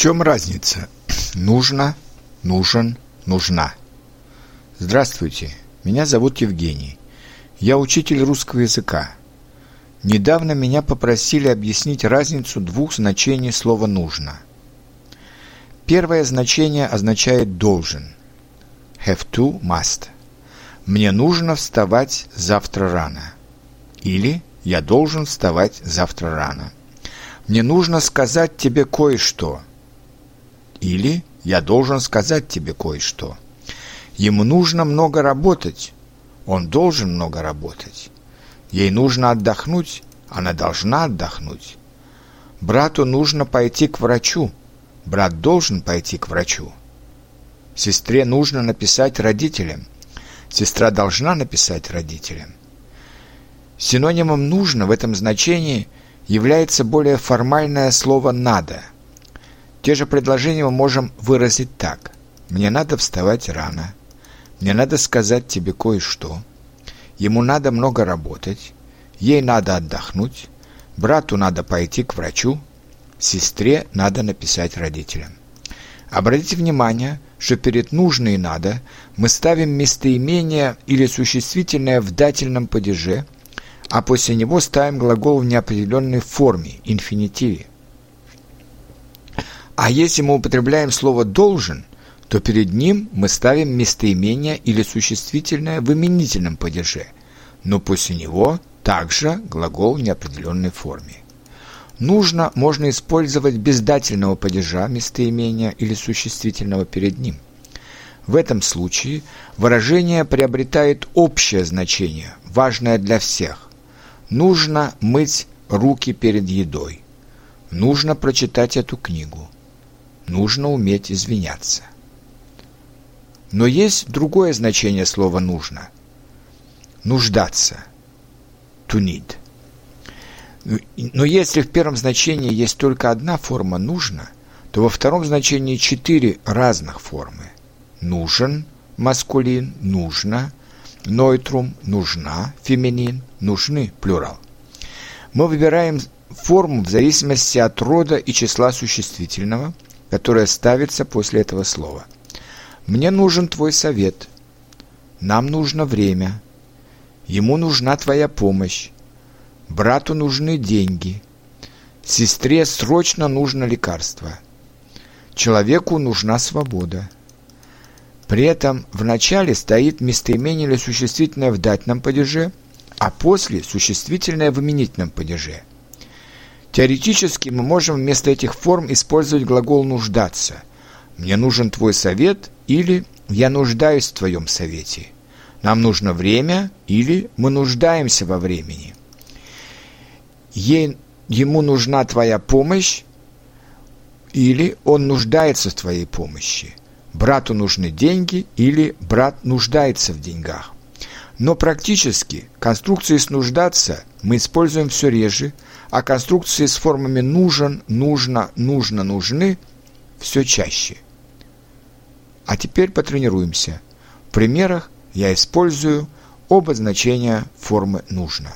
чем разница? Нужно, нужен, нужна. Здравствуйте, меня зовут Евгений. Я учитель русского языка. Недавно меня попросили объяснить разницу двух значений слова «нужно». Первое значение означает «должен». Have to, must. Мне нужно вставать завтра рано. Или я должен вставать завтра рано. Мне нужно сказать тебе кое-что. Или я должен сказать тебе кое-что. Ему нужно много работать. Он должен много работать. Ей нужно отдохнуть. Она должна отдохнуть. Брату нужно пойти к врачу. Брат должен пойти к врачу. Сестре нужно написать родителям. Сестра должна написать родителям. Синонимом «нужно» в этом значении является более формальное слово «надо». Те же предложения мы можем выразить так. «Мне надо вставать рано». «Мне надо сказать тебе кое-что». «Ему надо много работать». «Ей надо отдохнуть». «Брату надо пойти к врачу». «Сестре надо написать родителям». Обратите внимание, что перед «нужно» и «надо» мы ставим местоимение или существительное в дательном падеже – а после него ставим глагол в неопределенной форме, инфинитиве. А если мы употребляем слово «должен», то перед ним мы ставим местоимение или существительное в именительном падеже, но после него также глагол в неопределенной форме. Нужно можно использовать без дательного падежа местоимения или существительного перед ним. В этом случае выражение приобретает общее значение, важное для всех. Нужно мыть руки перед едой. Нужно прочитать эту книгу. Нужно уметь извиняться. Но есть другое значение слова «нужно». Нуждаться. To need. Но если в первом значении есть только одна форма «нужно», то во втором значении четыре разных формы. Нужен, маскулин, нужно, нойтрум, нужна, феминин, нужны, плюрал. Мы выбираем форму в зависимости от рода и числа существительного, которое ставится после этого слова. Мне нужен твой совет. Нам нужно время. Ему нужна твоя помощь. Брату нужны деньги. Сестре срочно нужно лекарство. Человеку нужна свобода. При этом в начале стоит местоимение или существительное в дательном падеже, а после существительное в именительном падеже. Теоретически мы можем вместо этих форм использовать глагол «нуждаться». «Мне нужен твой совет» или «Я нуждаюсь в твоем совете». «Нам нужно время» или «Мы нуждаемся во времени». Ей, «Ему нужна твоя помощь» или «Он нуждается в твоей помощи» брату нужны деньги или брат нуждается в деньгах. Но практически конструкции с «нуждаться» мы используем все реже, а конструкции с формами «нужен», «нужно», «нужно», «нужны» все чаще. А теперь потренируемся. В примерах я использую оба значения формы «нужно».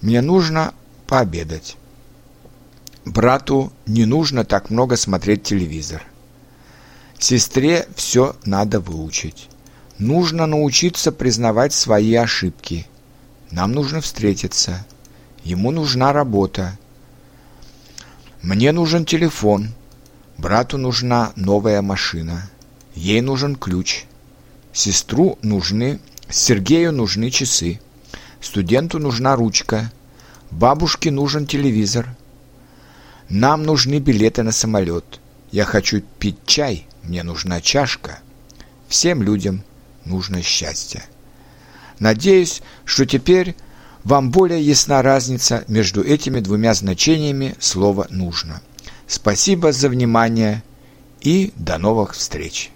Мне нужно пообедать. Брату не нужно так много смотреть телевизор. Сестре все надо выучить. Нужно научиться признавать свои ошибки. Нам нужно встретиться. Ему нужна работа. Мне нужен телефон. Брату нужна новая машина. Ей нужен ключ. Сестру нужны, Сергею нужны часы. Студенту нужна ручка. Бабушке нужен телевизор. Нам нужны билеты на самолет. Я хочу пить чай. Мне нужна чашка. Всем людям нужно счастье. Надеюсь, что теперь вам более ясна разница между этими двумя значениями слова «нужно». Спасибо за внимание и до новых встреч!